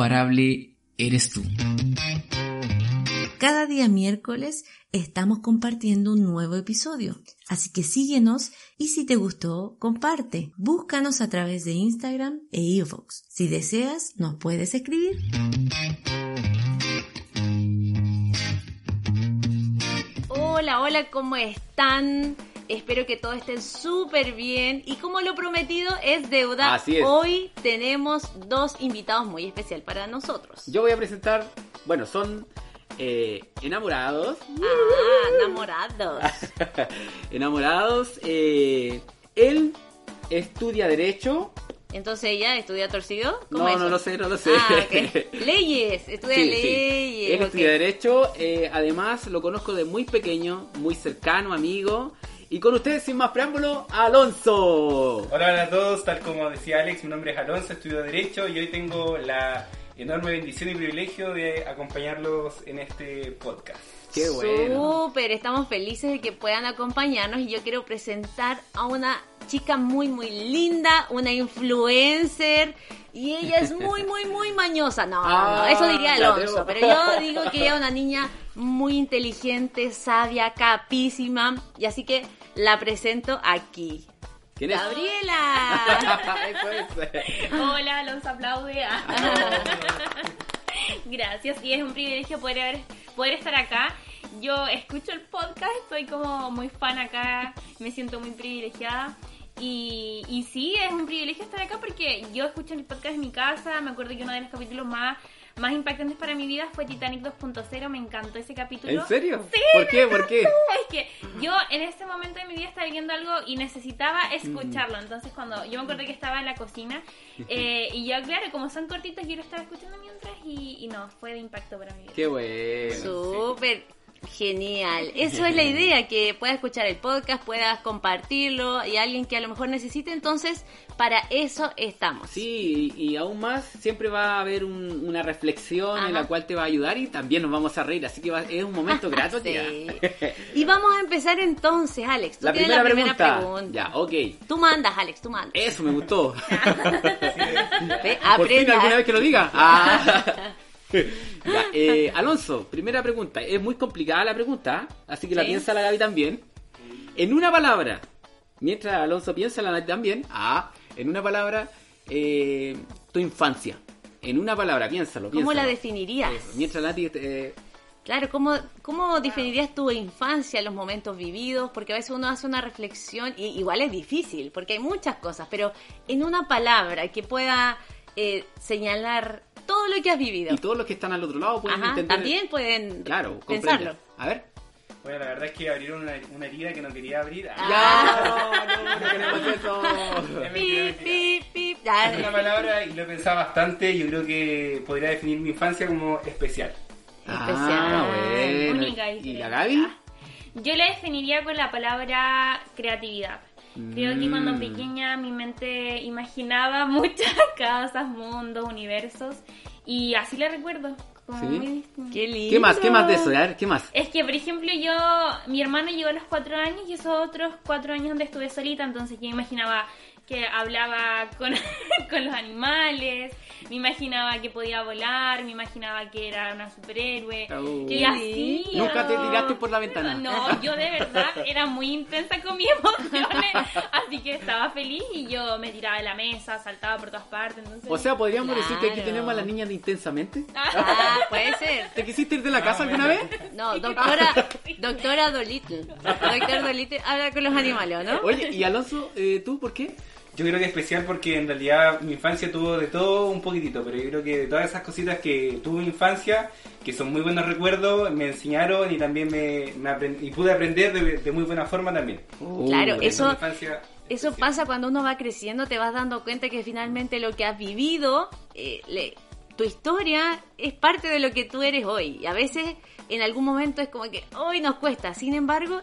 Imparable eres tú. Cada día miércoles estamos compartiendo un nuevo episodio. Así que síguenos y si te gustó, comparte. Búscanos a través de Instagram e iVoox. Si deseas, nos puedes escribir. Hola, hola, ¿cómo están? Espero que todos estén súper bien. Y como lo prometido es deuda, Así es. hoy tenemos dos invitados muy especial para nosotros. Yo voy a presentar, bueno, son eh, enamorados. Ah, enamorados. enamorados. eh, él estudia Derecho. Entonces ella estudia torcido. ¿Cómo No, es no lo sé, no lo sé. Ah, ok. Leyes, estudia Sí, sí. leyes. Él estudia Derecho. eh, además, lo conozco de muy pequeño, muy cercano, amigo. Y con ustedes, sin más preámbulo, Alonso. Hola, hola a todos, tal como decía Alex, mi nombre es Alonso, estudio Derecho y hoy tengo la enorme bendición y privilegio de acompañarlos en este podcast. Qué bueno. Súper, estamos felices de que puedan acompañarnos y yo quiero presentar a una chica muy muy linda, una influencer y ella es muy muy muy mañosa. No, Ah, eso diría Alonso, pero yo digo que ella es una niña muy inteligente, sabia, capísima y así que la presento aquí. ¿Quién es? Gabriela. Hola, Alonso aplaude. Gracias, y es un privilegio poder, haber- poder estar acá. Yo escucho el podcast, estoy como muy fan acá, me siento muy privilegiada. Y, y sí, es un privilegio estar acá porque yo escucho el podcast en mi casa. Me acuerdo que uno de los capítulos más, más impactantes para mi vida fue Titanic 2.0. Me encantó ese capítulo. ¿En serio? Sí, ¿Por qué? ¿Por qué? es que yo en ese momento de mi vida estaba viviendo algo y necesitaba escucharlo. Mm. Entonces, cuando yo me acuerdo que estaba en la cocina eh, y yo, claro, como son cortitos, yo lo estaba escuchando mientras y, y no, fue de impacto para mi vida. Qué bueno. Súper genial. Eso es la idea, que puedas escuchar el podcast, puedas compartirlo y alguien que a lo mejor necesite, entonces para eso estamos. Sí, y, y aún más, siempre va a haber un- una reflexión en la cual te va a ayudar y también nos vamos a reír, así que va- es un momento grato. Sí. Y vamos a empezar entonces, Alex. Tú La tienes primera, la primera pregunta. pregunta. Ya, ok. Tú mandas, Alex, tú mandas. Eso me gustó. Ve, Por fin alguna vez que lo diga. Ah. Ya, eh, Alonso, primera pregunta. Es muy complicada la pregunta, así que la piensa la Gaby también. En una palabra, mientras Alonso piensa la Gaby también, ah, en una palabra, eh, tu infancia. En una palabra, piénsalo. ¿Cómo la definirías? Eso, Mientras Nati eh, Claro, ¿cómo, ¿cómo definirías tu infancia, los momentos vividos? Porque a veces uno hace una reflexión y igual es difícil, porque hay muchas cosas, pero en una palabra que pueda eh, señalar todo lo que has vivido. y todos los que están al otro lado pueden Ajá, entender. también pueden Claro, pensarlo. A ver. Bueno, la verdad es que abrieron una, una herida que no quería abrir. Ah. Ya, no, no, no queremos eso. Es mentira, Pip, mentira. pip. Es una palabra y lo he pensado bastante. Yo creo que podría definir mi infancia como especial. Especial. Ah, bueno. Única y ¿Y la. Gaby? Yo la definiría con la palabra creatividad. Creo que cuando Mm. pequeña mi mente imaginaba muchas casas, mundos, universos y así la recuerdo. Como ¿Sí? muy distinto. Qué lindo. ¿Qué más? ¿Qué más de eso? A ver, ¿qué más? Es que, por ejemplo, yo, mi hermano llegó a los cuatro años y esos otros cuatro años donde estuve solita, entonces yo imaginaba que hablaba con, con los animales, me imaginaba que podía volar, me imaginaba que era una superhéroe, Oh. y así. Nunca te tiraste por la ventana. No, yo de verdad era muy intensa con mis emociones, así que estaba feliz y yo me tiraba de la mesa, saltaba por todas partes, entonces... O sea, podríamos decir que aquí tenemos a la niña de intensamente. Ah, puede ser. ¿Te quisiste ir de la casa alguna vez? No, doctora, doctora Dolittle. Doctor Dolittle habla con los animales, ¿o ¿no? Oye, y Alonso, eh, ¿tú por qué? Yo creo que especial porque en realidad mi infancia tuvo de todo un poquitito, pero yo creo que de todas esas cositas que tuve en mi infancia, que son muy buenos recuerdos, me enseñaron y también me, me aprend- y pude aprender de, de muy buena forma también. Uh, Claro, eso- mi infancia Eso pasa cuando uno va creciendo, te vas dando cuenta que finalmente lo que has vivido, eh, le- tu historia es parte de lo que tú eres hoy. Y a veces en algún momento es como que hoy nos cuesta. Sin embargo,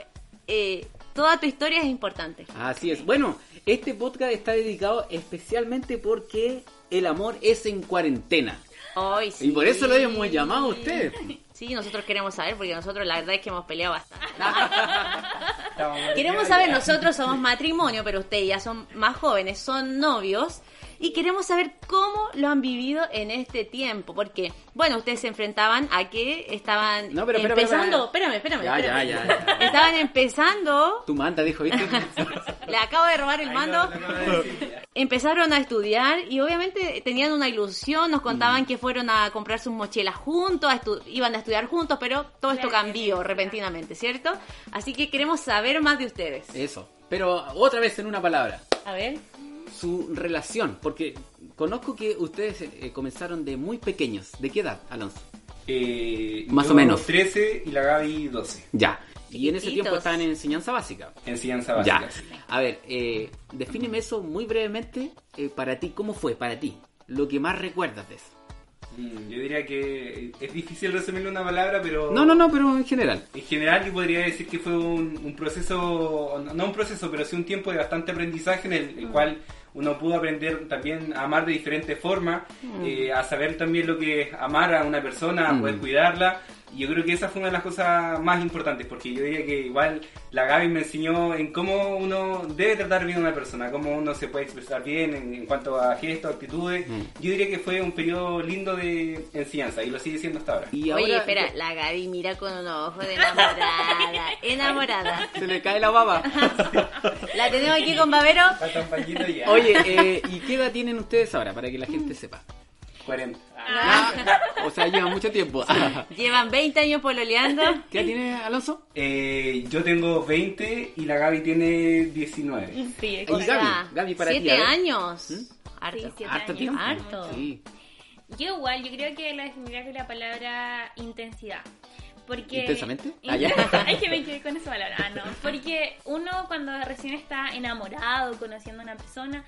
eh, toda tu historia es importante. Así es. Bueno, este podcast está dedicado especialmente porque el amor es en cuarentena. Hoy Y por eso lo hemos llamado a ustedes. Sí, nosotros queremos saber porque nosotros la verdad es que hemos peleado bastante. Queremos saber, nosotros somos matrimonio, pero ustedes ya son más jóvenes, son novios. Y queremos saber cómo lo han vivido en este tiempo. Porque, bueno, ustedes se enfrentaban a que estaban No, pero empezando. Espérame, espérame. Ya, ya, espérame. ya, ya. Estaban empezando. Tu manta dijo, ¿viste? Le acabo de robar el mando. decir. Empezaron a estudiar y obviamente tenían una ilusión, nos contaban que fueron a comprar sus mochilas juntos, a estu- iban a estudiar juntos, pero todo esto cambió repentinamente, ¿cierto? Así que queremos saber más de ustedes. Eso. Pero otra vez en una palabra. A ver. Su relación. Porque conozco que ustedes eh, comenzaron de muy pequeños. ¿De qué edad, Alonso? Eh, Más yo o menos. 13 y la Gaby 12. Ya. Y en ese tiempo estaban en enseñanza básica. Enseñanza básica. Ya. sí. A ver, eh, defíneme eso muy brevemente eh, para ti. ¿Cómo fue para ti? Lo que más recuerdas de eso. Mm, Yo diría que es difícil resumirlo en una palabra, pero... No, no, no, pero en general. En general yo podría decir que fue un, un proceso, no un proceso, pero sí un tiempo de bastante aprendizaje en el, el cual uno pudo aprender también a amar de diferentes formas, eh, a saber también lo que es amar a una persona, a Mm. poder cuidarla. Y yo creo que esa fue una de las cosas más importantes, porque yo diría que igual la Gaby me enseñó en cómo uno debe tratar bien a una persona, cómo uno se puede expresar bien en, en cuanto a gestos, actitudes. Mm. Yo diría que fue un periodo lindo de enseñanza y lo sigue siendo hasta ahora. Y Oye, espera, la Gaby mira con un ojo de enamorada, enamorada. se le cae la baba. La tenemos aquí con Babero. Ya. Oye, eh, ¿y qué edad tienen ustedes ahora? Para que la gente sepa. 40. Ah, o sea, llevan mucho tiempo. Llevan 20 años pololeando. ¿Qué tiene Alonso? Eh, yo tengo 20 y la Gaby tiene 19. Sí, Y exacto. Gaby, Gaby para ti. siete a ver. años. ¿Mm? Harto. Sí, siete Harto años. tiempo. Harto. Sí. Yo igual, yo creo que la definiría con la palabra intensidad. Porque... ¿Intensamente? In- Ah, ya. es que me quedé con esa palabra. Ah, no. Porque uno cuando recién está enamorado, conociendo a una persona,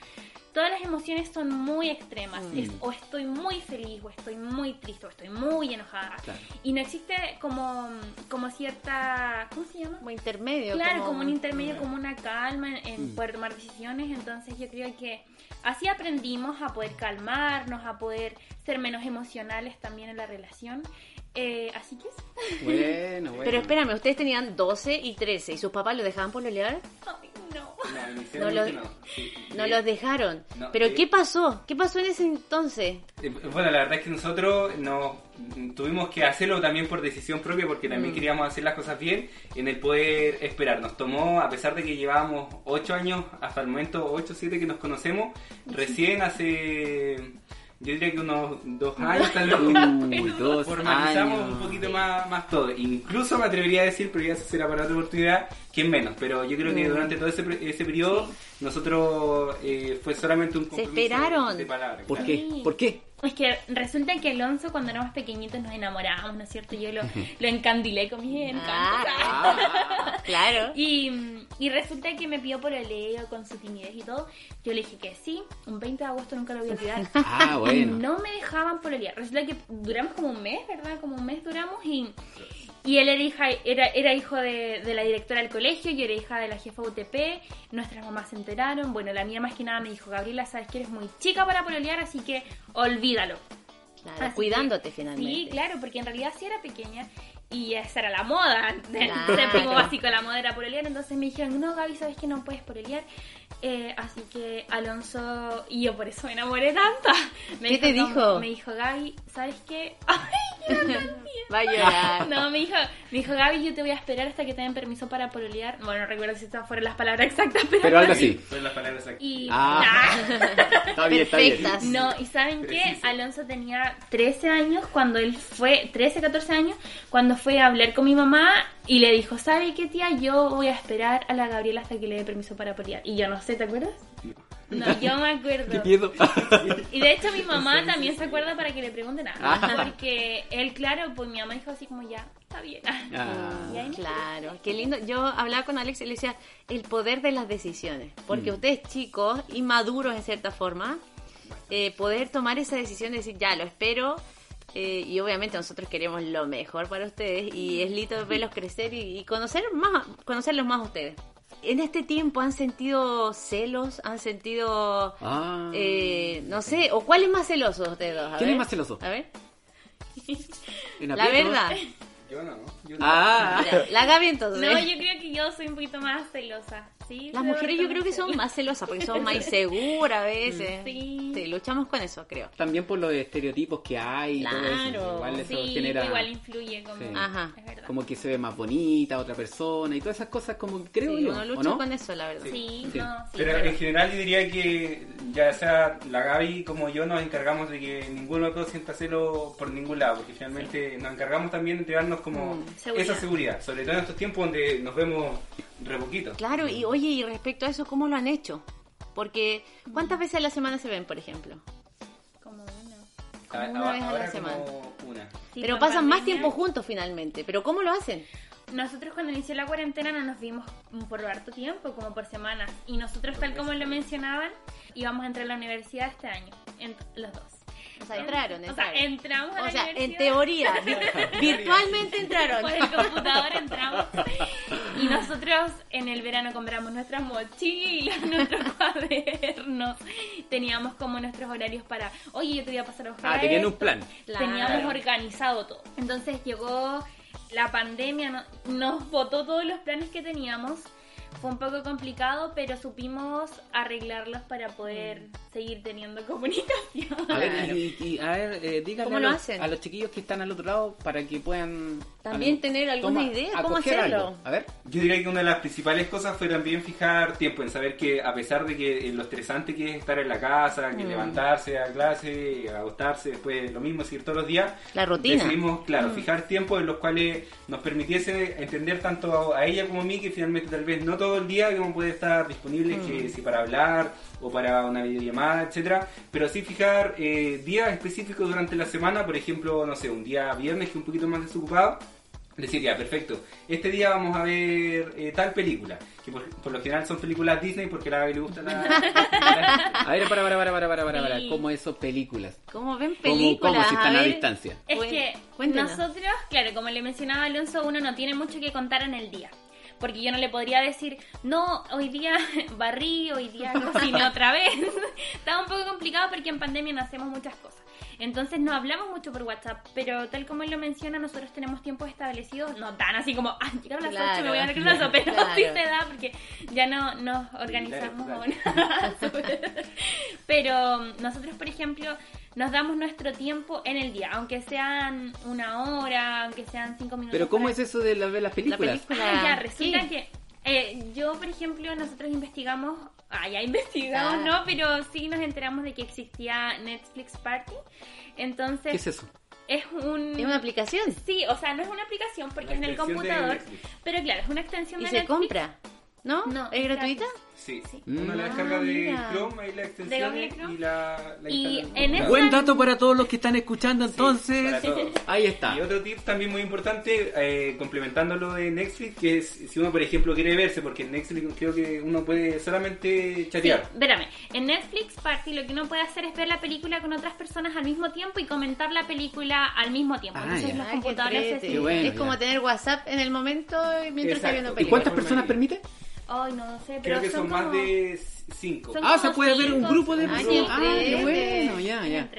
todas las emociones son muy extremas. Mm. Es, o estoy muy feliz, o estoy muy triste, o estoy muy enojada. Claro. Y no existe como, como cierta... ¿Cómo se llama? Como intermedio. Claro, como, un intermedio, Mm. como una calma en, en Mm. poder tomar decisiones. Entonces yo creo que así aprendimos a poder calmarnos, a poder ser menos emocionales también en la relación. Eh, así que eso. Bueno, bueno. Pero espérame, ustedes tenían 12 y 13 y sus papás los dejaban pololear. Ay, no. No, inicialmente No lo- no. Sí. No Eh, los dejaron. no, Pero eh. ¿qué pasó? ¿Qué pasó en ese entonces? eh, Bueno, la verdad es que nosotros nos tuvimos que hacerlo también por decisión propia porque también Mm. queríamos hacer las cosas bien en el poder esperar. Nos tomó, a pesar de que llevábamos 8 años, hasta el momento 8 o 7 que nos conocemos, recién hace, yo diría que unos 2 años tal vez. Uy, dos formalizamos años. un poquito más, más todo. Incluso me atrevería a decir, pero ya eso será para otra oportunidad, es menos. Pero yo creo que Mm. durante todo ese, ese periodo, nosotros eh, fue solamente un compromiso esperaron. de palabras. ¿Por claro. qué? ¿Por qué? Es que resulta que Alonso cuando éramos pequeñitos nos enamorábamos, ¿no es cierto? Yo lo, lo encandilé con mis encantos. Ah, claro. Y, y resulta que me pidió por el Leo con su timidez y todo. Yo le dije que sí, un 20 de agosto nunca lo voy a olvidar. Ah, Y bueno. no me dejaban por el día. Resulta que duramos como un mes, ¿verdad? Como un mes duramos y, y él era, hija, era, era hijo de, de la directora del colegio, yo era hija de la jefa UTP, nuestras mamás se enteraron. Bueno, la mía más que nada me dijo, Gabriela, sabes que eres muy chica para pololear, así que olvídalo. Claro, cuidándote que- finalmente. Sí, claro, porque en realidad sí era pequeña y esa era la moda. Del Claro. séptimo básico, la moda era pololear. Entonces me dijeron, no, Gaby, sabes que no puedes pololear. Eh, así que Alonso, y yo por eso me enamoré tanta. Me ¿Qué te como- dijo? Me dijo, Gaby, ¿sabes qué? Ay, yo no Va a llorar. no, me dijo, me dijo, Gaby, yo te voy a esperar hasta que te den permiso para pololear. Bueno, no recuerdo si estas fueron las palabras exactas, pero... Pero algo así. Son las palabras exactas. Y... Ah. Está bien, está bien. Perfectas. No, y ¿saben qué? Alonso tenía 13 años cuando él fue, 13, 14 años, cuando fue a hablar con mi mamá y le dijo, ¿sabe qué tía? Yo voy a esperar a la Gabriela hasta que le dé permiso para pelear. Y yo no sé, ¿te acuerdas? No, yo me acuerdo. ¿Qué miedo? Y de hecho mi mamá también se acuerda para que le pregunten a Ah. Porque él, claro, pues mi mamá dijo así como ya, está bien. Ah. Y ahí- Claro, qué lindo. Yo hablaba con Alex y le decía el poder de las decisiones. Porque ustedes chicos, inmaduros en cierta forma, eh, poder tomar esa decisión de decir, ya, lo espero. eh, y obviamente nosotros queremos lo mejor para ustedes y es lindo verlos crecer y, y conocer más, conocerlos más a ustedes. En este tiempo han sentido celos, han sentido, Ah. eh, no sé, o cuál es más celoso de ustedes dos. A ¿Quién es más celoso? A ver, la verdad. Yo no, yo no. Ah. La Gaby entonces. No, yo creo que yo soy un poquito más celosa. ¿Sí? Las mujeres yo creo que son más celosas porque son más inseguras a veces. Sí. luchamos con eso, creo. También por los estereotipos que hay y todo eso. Claro. Igual eso Sí, genera igual influye como... Sí. Ajá. Es como que se ve más bonita otra persona y todas esas cosas como que creo Sí, yo, uno ¿o lucha no? con eso, la verdad. Sí, Sí. no, sí, Pero pero- en general yo diría que ya sea la Gaby como yo nos encargamos de que ninguno de los sienta celo por ningún lado, porque finalmente nos encargamos también de entregarnos como Mm, seguridad. esa seguridad, sobre todo en estos tiempos donde nos vemos re poquito. Claro, y oye, y respecto a eso, ¿cómo lo han hecho? Porque, ¿cuántas veces a la semana se ven, por ejemplo? Como uno. Como A- una a- vez a la semana. una. Sí, Pero pasan más tiempo juntos finalmente. ¿Pero cómo lo hacen? Nosotros cuando inició la cuarentena no nos vimos por harto tiempo, como por semanas. Y nosotros, tal como lo mencionaban, íbamos a entrar a la universidad este año, en- los dos. O sea, entraron, O sea, entramos a O sea, en teoría, vi- virtualmente entraron. Por el computador entramos y nosotros en el verano compramos nuestras mochilas, nuestros cuadernos, teníamos como nuestros horarios para, oye, yo te voy a pasar a buscar. Ah, tenían un esto". plan. Claro. Teníamos organizado todo. Entonces llegó la pandemia, no- nos botó todos los planes que teníamos. Fue un poco complicado, pero supimos arreglarlos para poder seguir teniendo comunicación. A ver, y, y- a ver, eh, díganle ¿Cómo a lo los, hacen? a los chiquillos que están al otro lado para que puedan También tener alguna toma, idea, ¿cómo hacerlo? algo. A ver, Yo diría que una de las principales cosas fue también fijar tiempo, en saber que a pesar de que eh, lo estresante que es estar en la casa, que Mm. levantarse a clase, acostarse, después lo mismo, seguir todos los días, La rutina. decidimos, claro, Mm. fijar tiempos en los cuales nos permitiese entender tanto a ella como a mí que finalmente tal vez no todo el día que uno puede estar disponible, Mm. que si para hablar o para una videollamada, etcétera, pero sí fijar eh, días específicos durante la semana, por ejemplo, no sé, un día viernes que es un poquito más desocupado, decir, ya, perfecto, este día vamos a ver eh, tal película, que por, por lo general son películas Disney porque a la le gusta la... a ver, para, para, para, para, para, para, para, Sí. ¿cómo eso películas? ¿Cómo ven ¿Cómo, películas? cómo si están a a, distancia? Es que cuéntenos. nosotros, claro, como le mencionaba Alonso, uno no tiene mucho que contar en el día. Porque yo no le podría decir, no, hoy día barrí, hoy día cociné otra vez. Estaba un poco complicado porque en pandemia no hacemos muchas cosas. Entonces no hablamos mucho por WhatsApp, pero tal como él lo menciona, nosotros tenemos tiempos establecidos, no tan así como, ah, llegaron las Claro, 8, me voy a la clase, pero claro. sí se da porque ya no nos organizamos Claro, aún. Pero nosotros, por ejemplo, nos damos nuestro tiempo en el día, aunque sean una hora, aunque sean cinco minutos. Pero ¿cómo para- es eso de la- ver las La películas? película. Ah, ya, resulta ¿Qué? que eh, yo, por ejemplo, nosotros investigamos, ah, ya investigamos, Ah. ¿no? Pero sí nos enteramos de que existía Netflix Party. Entonces, ¿Qué es eso? es un... ¿Es una aplicación? Sí, o sea, no es una aplicación porque es en el computador, pero claro, es una extensión ¿Y de se Netflix. compra? ¿No? No, ¿Es es gratuita? Sí, Sí. uno la Mm. descarga de. Chrome, ahí la extensión y la, la Y en Buen dato para todos los que están escuchando entonces. Ahí está. Y otro tip también muy importante, eh, complementando lo de Netflix, que es si uno, por ejemplo, quiere verse, porque en Netflix creo que uno puede solamente Sí, chatear. espérame. En Netflix Party lo que uno puede hacer es ver la película con otras personas al mismo tiempo y comentar la película al mismo tiempo. Ah, Entonces ya. los Ay, qué computadores bueno, es como tener WhatsApp en el momento y mientras está viendo ¿Y ¿Y películas. cuántas personas permite? Ay, no sé, pero Creo que son, más como- de 5. Son Ah, se puede ver un cinco, grupo de Ay, personas. Ah, qué bueno, ya, ya.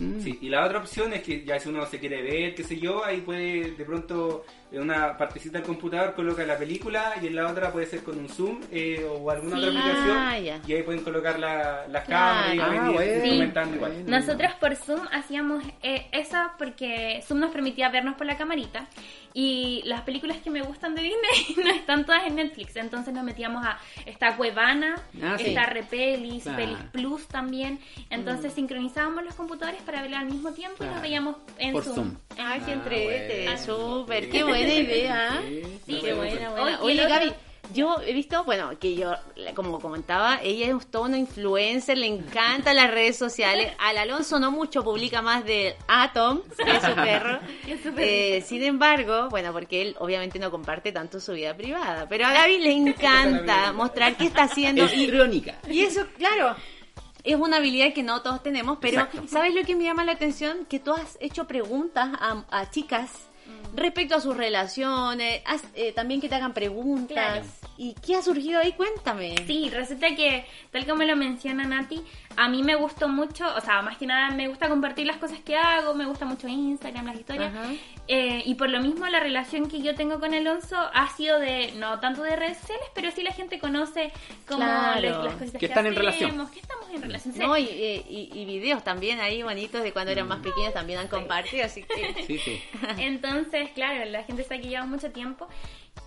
Mm. Sí, y la otra opción es que ya si uno se quiere ver, qué sé yo, ahí puede de pronto en una partecita del computador coloca la película y en la otra puede ser con un Zoom eh, o alguna Sí. otra aplicación Ah, ya. y ahí pueden colocar la- las Claro. cámaras y Ah, bueno. comentando igual. Bueno. Nosotros por Zoom hacíamos eh, eso porque Zoom nos permitía vernos por la camarita y las películas que me gustan de Disney no están todas en Netflix, entonces nos metíamos a esta Cuevana, Ah, sí. esta Repelis, Claro. Pelis Plus también, entonces sincronizábamos los computadores para verla al mismo tiempo y nos veíamos en Por Zoom. Zoom. Ay, qué Ah, entrete, bueno. súper, Sí. qué buena idea. Sí. Sí, qué buena, buena. Oye, Gaby, Yo he visto, bueno, que yo, como comentaba, ella es toda una influencer, le encantan las redes sociales. Al Alonso no mucho, publica más de Atom, que es su perro. Eh, sin embargo, bueno, porque él obviamente no comparte tanto su vida privada, pero a Gaby le encanta mostrar qué está haciendo. Es y- y eso, claro, es una habilidad que no todos tenemos, pero Exacto. ¿sabes lo que me llama la atención? Que tú has hecho preguntas a, a chicas respecto a sus relaciones, eh, también que te hagan preguntas. Claro. ¿Y qué ha surgido ahí? Cuéntame. Sí, resulta que, tal como lo menciona Nati, a mí me gustó mucho, o sea, más que nada me gusta compartir las cosas que hago, me gusta mucho Instagram, las historias. Eh, y por lo mismo la relación que yo tengo con Alonso ha sido de, no tanto de redes sociales, pero sí la gente conoce como Claro. las, las cositas Que que, están en hacemos, relación. que estamos en relación. Sí. No, y, eh, y- y videos también ahí bonitos de cuando eran más pequeños también han compartido, así que... Sí, sí. Entonces, claro, la gente está aquí lleva mucho tiempo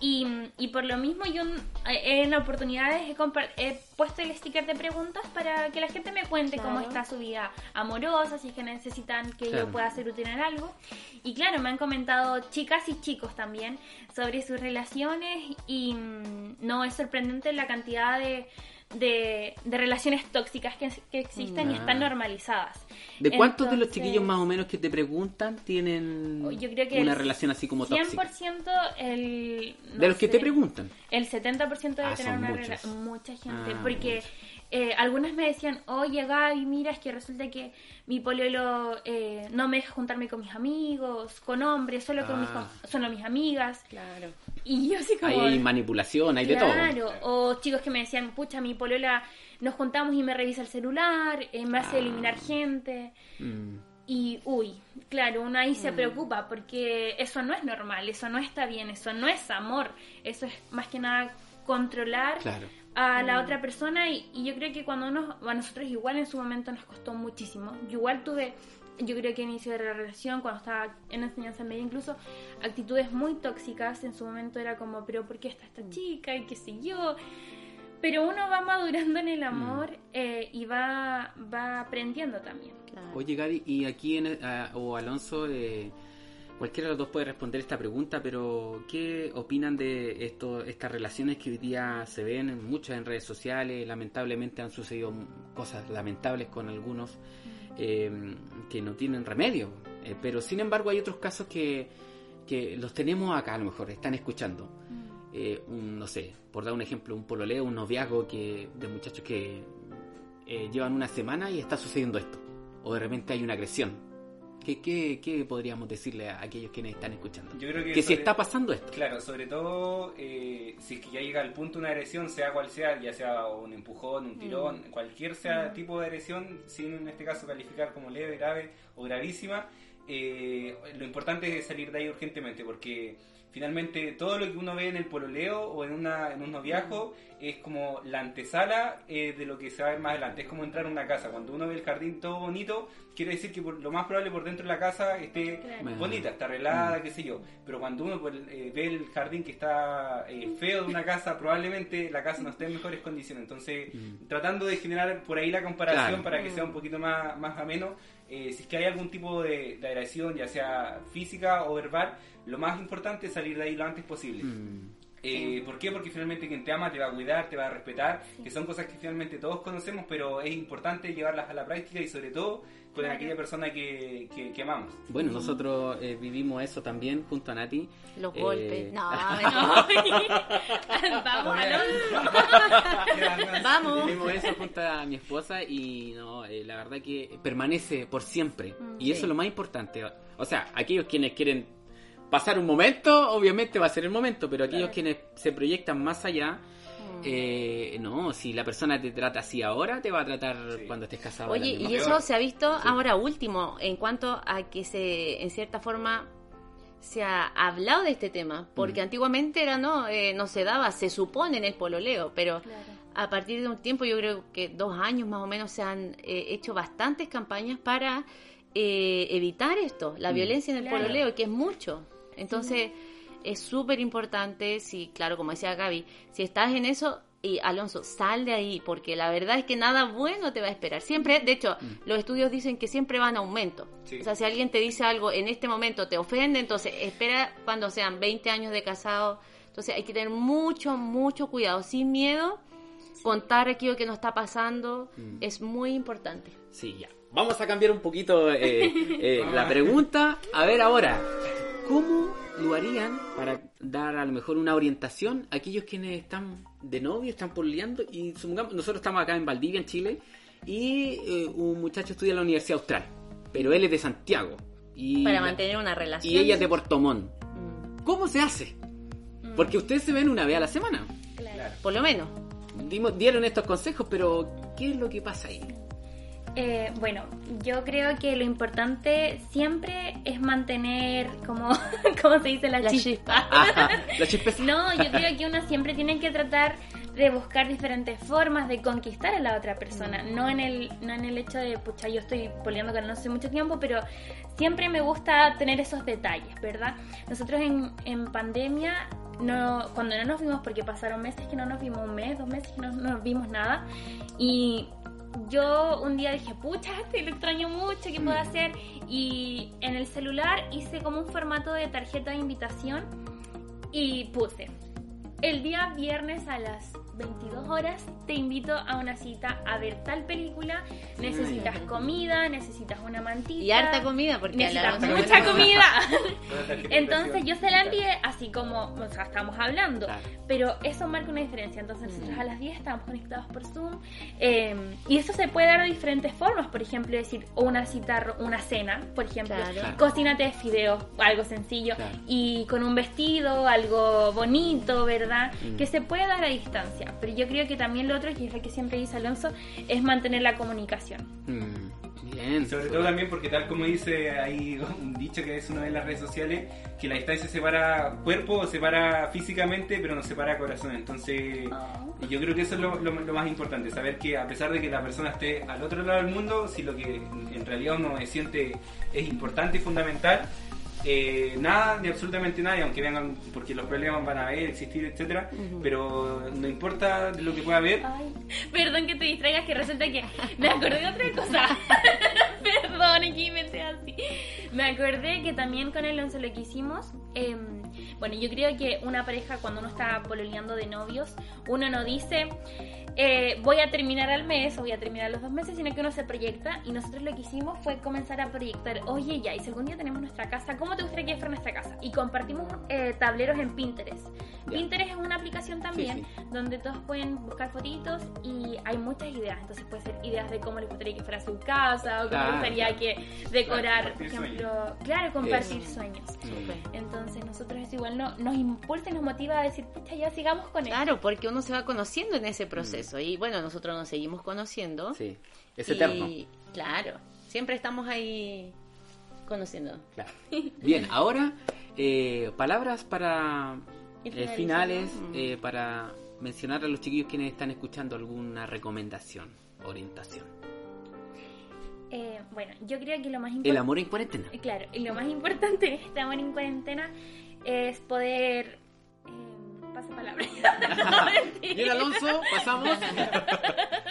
y, y por lo mismo yo eh, en oportunidades he, he puesto el sticker de preguntas para que la gente me cuente cómo está su vida amorosa, si es que necesitan que Claro. yo pueda ser útil en algo. Y claro, me han comentado chicas y chicos también sobre sus relaciones y mm, no es sorprendente la cantidad de... De, de relaciones tóxicas que, que existen y Ah. están normalizadas. ¿De cuántos de los chiquillos más o menos que te preguntan tienen Oh, Yo creo que una el relación así como tóxica? 100% el... no De los que te preguntan. El 70% debe Ah, tener una relación. Mucha gente. Ah, porque muchos. Eh, algunas me decían, oye Gaby, mira, es que resulta que mi pololo eh, no me deja juntarme con mis amigos, con hombres, solo con mis, Ah. solo mis amigas. Claro. Y yo así como... Hay manipulación, hay de Claro, todo. o chicos que me decían, pucha, mi polola nos juntamos y me revisa el celular, eh, me hace Ah. eliminar gente. Mm. Y, uy, claro, uno ahí se preocupa porque eso no es normal, eso no está bien, eso no es amor, eso es más que nada controlar Claro. A la otra persona y, y yo creo que cuando uno, a nosotros igual en su momento nos costó muchísimo. Yo igual tuve, yo creo que inicio de la relación, cuando estaba en enseñanza media incluso, actitudes muy tóxicas, en su momento era como, pero ¿por qué está esta chica? y qué sé yo. Pero uno va madurando en el amor eh, y va, va aprendiendo también. claro. Oye, Gaby, y aquí en, ah, o Alonso, eh, cualquiera de los dos puede responder esta pregunta, pero ¿qué opinan de esto, estas relaciones que hoy día se ven muchas en redes sociales? Lamentablemente han sucedido cosas lamentables con algunos eh, que no tienen remedio, eh, pero sin embargo hay otros casos que, que los tenemos acá a lo mejor, están escuchando. Eh, un, no sé, por dar un ejemplo, un pololeo, un noviazgo que, de muchachos que llevan una semana y está sucediendo esto. O de repente hay una agresión. ¿Qué, qué, qué podríamos decirle a aquellos que nos están escuchando? Yo creo que, Que si está pasando esto. Claro, sobre todo eh, si es que ya llega al punto de una agresión, sea cual sea, ya sea un empujón, un tirón, cualquier sea tipo de agresión, sin en este caso calificar como leve, grave o gravísima, eh, lo importante es salir de ahí urgentemente porque finalmente todo lo que uno ve en el pololeo o en, una, en un noviazgo es como la antesala eh, de lo que se va a ver más adelante. Es como entrar a una casa. Cuando uno ve el jardín todo bonito, quiere decir que por- lo más probable por dentro de la casa esté Claro. bonita, está arreglada, qué sé yo. Pero cuando uno pues, eh, ve el jardín que está eh, feo de una casa, probablemente la casa no esté en mejores condiciones. Entonces, tratando de generar por ahí la comparación Claro. para que sea un poquito más, más ameno, eh, si es que hay algún tipo de, agresión, ya sea física o verbal, lo más importante es salir de ahí lo antes posible. Mm. Eh, ¿Por qué? Porque finalmente quien te ama te va a cuidar, te va a respetar, que son cosas que finalmente todos conocemos, pero es importante llevarlas a la práctica y sobre todo con Claro. aquella persona que, que, que amamos. Bueno, nosotros eh, vivimos eso también junto a Nati. Los Eh, golpes. No, Vamos, Alonso. Vamos. Vivimos eso junto a mi esposa y no, eh, la verdad que permanece por siempre. Mm, y eso es lo más importante. O sea, aquellos quienes quieren pasar un momento, obviamente va a ser el momento, pero aquellos Claro. quienes se proyectan más allá, eh, no, si la persona te trata así ahora, te va a tratar Sí. cuando estés casado. Oye, y eso se ha visto Sí. ahora último, en cuanto a que se, en cierta forma, se ha hablado de este tema, porque Mm. antiguamente era no, Eh, no se daba, se supone en el pololeo, pero Claro. a partir de un tiempo, yo creo que dos años más o menos, se han eh, hecho bastantes campañas para eh, evitar esto, la Mm. violencia en el Claro. pololeo, que es mucho. Entonces, es súper importante, si, claro, como decía Gaby, si estás en eso, y Alonso, sal de ahí, porque la verdad es que nada bueno te va a esperar. Siempre, de hecho, los estudios dicen que siempre van a aumento. Sí. O sea, si alguien te dice algo en este momento te ofende, entonces espera cuando sean 20 años de casado, Entonces hay que tener mucho, mucho cuidado, sin miedo, contar aquello que nos está pasando, Mm. es muy importante. Sí, ya. Vamos a cambiar un poquito eh, eh, la pregunta. A ver ahora, ¿cómo lo harían para dar a lo mejor una orientación a aquellos quienes están de novio, están porleando y supongamos, nosotros estamos acá en Valdivia, en Chile, y eh, un muchacho estudia en la Universidad Austral, pero él es de Santiago. Y Para mantener una relación. y ella es de Puerto Montt. Mm, ¿Cómo se hace? Porque ustedes se ven una vez a la semana. Claro. Por lo menos. Dimos- dieron estos consejos, pero ¿qué es lo que pasa ahí? Eh, bueno, yo creo que lo importante siempre es mantener, como, ¿cómo se dice? La, La chispa. chispa. Ajá, la. No, yo creo que uno siempre tiene que tratar de buscar diferentes formas de conquistar a la otra persona, no en el no en el hecho de, pucha, yo estoy poliando con él no hace mucho tiempo, pero siempre me gusta tener esos detalles, ¿verdad? Nosotros en, en pandemia, no, cuando no nos vimos, porque pasaron meses que no nos vimos, un mes, dos meses que no, no nos vimos nada, y yo un día dije, pucha, este lo extraño mucho, ¿qué puedo hacer? Y en el celular hice como un formato de tarjeta de invitación y puse, el día viernes a las 22 horas te invito a una cita a ver tal película, necesitas comida, necesitas una mantita. Y harta comida, porque la Necesitas mucha comida. Entonces yo se la envié así como, o sea, estamos hablando, pero eso marca una diferencia. Entonces nosotros Mm. a las 10 estábamos conectados por Zoom eh, y eso se puede dar de diferentes formas, por ejemplo, decir o una cita, ro- una cena, por ejemplo, Claro. Claro. cocínate fideos, algo sencillo Claro. y con un vestido, algo bonito, ¿verdad? Mm. Que se puede dar a distancia, pero yo creo que también lo otro, que es lo que siempre dice Alonso, es mantener la comunicación. Mm, bien. Sobre todo también porque tal como dice hay un dicho que es uno de las redes sociales que la distancia separa cuerpo separa físicamente pero no separa corazón entonces y yo creo que eso es lo, lo- lo más importante saber que a pesar de que la persona esté al otro lado del mundo si lo que en realidad uno siente es importante y fundamental eh, nada ni absolutamente nada y aunque vengan porque los problemas van a haber existir etcétera pero no importa lo que pueda haber Ay, perdón que te distraigas, que resulta que me acordé de otra cosa. perdón, aquí me así. Me acordé que también con Alonso lo que hicimos, eh, bueno, yo creo que una pareja cuando uno está pololeando de novios, uno no dice, eh, voy a terminar al mes o voy a terminar los dos meses, sino que uno se proyecta y nosotros lo que hicimos fue comenzar a proyectar, oye ya, y si algún día tenemos nuestra casa, ¿cómo te gustaría que fuera nuestra casa? Y compartimos eh, tableros en Pinterest. Pinterest es una aplicación también sí. donde todos pueden buscar fotitos y hay muchas ideas. Entonces puede ser ideas de cómo les gustaría que fuera su casa o cómo Claro, les gustaría que decorar, por ejemplo, claro, compartir Eso. sueños. Entonces nosotros eso igual no, nos impulsa y nos motiva a decir, pucha, ya sigamos con esto. Claro, porque uno se va conociendo en ese proceso. Y bueno, nosotros nos seguimos conociendo. Sí, es y, eterno. Claro, siempre estamos ahí conociendo. Claro. Bien, ahora eh, palabras para eh, finales, eh, para mencionar a los chiquillos quienes están escuchando alguna recomendación, orientación. Eh, bueno, yo creo que lo más El importante... amor en cuarentena. Claro, y lo más importante en este amor en cuarentena es poder... Eh, pasa palabra. Bien, Alonso, pasamos.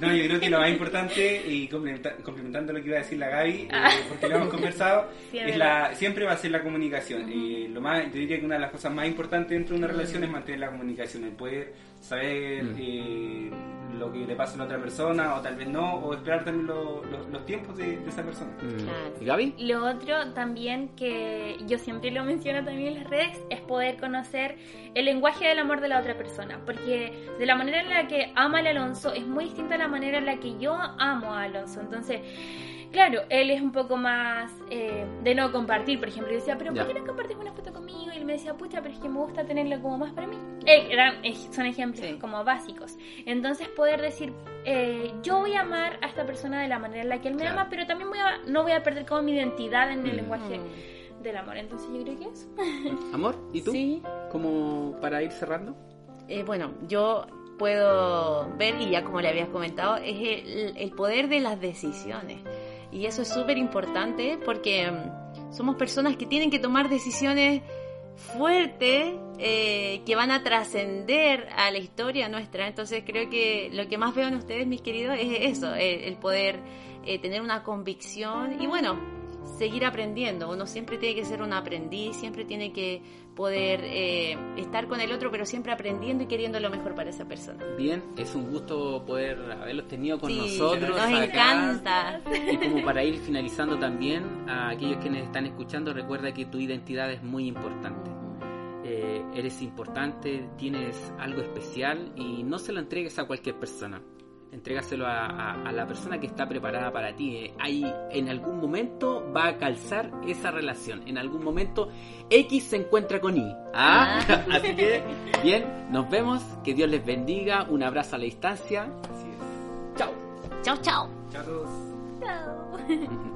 No, yo creo que lo más importante, y complementa- complementando lo que iba a decir la Gaby, eh, Ah. porque lo hemos conversado, Sí, es la, siempre va a ser la comunicación. Eh, lo más, yo diría que una de las cosas más importantes dentro de una relación es mantener la comunicación, el poder saber eh, lo que le pasa a la otra persona, o tal vez no, o esperar también lo- lo- los tiempos de, de esa persona. Mm. Claro. ¿Y Gaby? Lo otro también que yo siempre lo menciono también en las redes es poder conocer el lenguaje del amor de la otra persona, porque de la manera en la que ama al Alonso es muy distinta a la manera en la que yo amo a Alonso. Entonces, claro, él es un poco más eh, de no compartir, por ejemplo, yo decía, pero. ¿por qué no compartes una foto conmigo? Y él me decía, pucha, pero es que me gusta tenerlo como más para mí. Eh, eran- eh, son ejemplos Sí. como básicos. Entonces, poder decir, eh, yo voy a amar a esta persona de la manera en la que él me Claro. ama, pero también voy a, no voy a perder como mi identidad en el Mm. lenguaje Mm. del amor. Entonces yo creo que eso. ¿Amor? ¿Y tú? Sí. Como para ir cerrando. Eh, bueno, yo puedo ver, y ya como le habías comentado, es el, el poder de las decisiones. Y eso es súper importante porque mm, somos personas que tienen que tomar decisiones fuertes eh, que van a trascender a la historia nuestra. Entonces creo que lo que más veo en ustedes, mis queridos, es eso, el, el poder eh, tener una convicción y bueno, seguir aprendiendo. Uno siempre tiene que ser un aprendiz, siempre tiene que poder eh, estar con el otro, pero siempre aprendiendo y queriendo lo mejor para esa persona. Bien, es un gusto poder haberlos tenido con Sí, nosotros. nos acá. encanta. Y como para ir finalizando también, a aquellos quienes están escuchando, recuerda que tu identidad es muy importante. Eh, eres importante, tienes algo especial y no se lo entregues a cualquier persona. Entrégaselo a, a- a la persona que está preparada para ti. Eh, ahí en algún momento va a calzar esa relación. En algún momento X se encuentra con Y. ¿ah? Así que, bien, nos vemos. Que Dios les bendiga. Un abrazo a la distancia. Así es. Chao. Chao, chao. Chao a todos. Chao.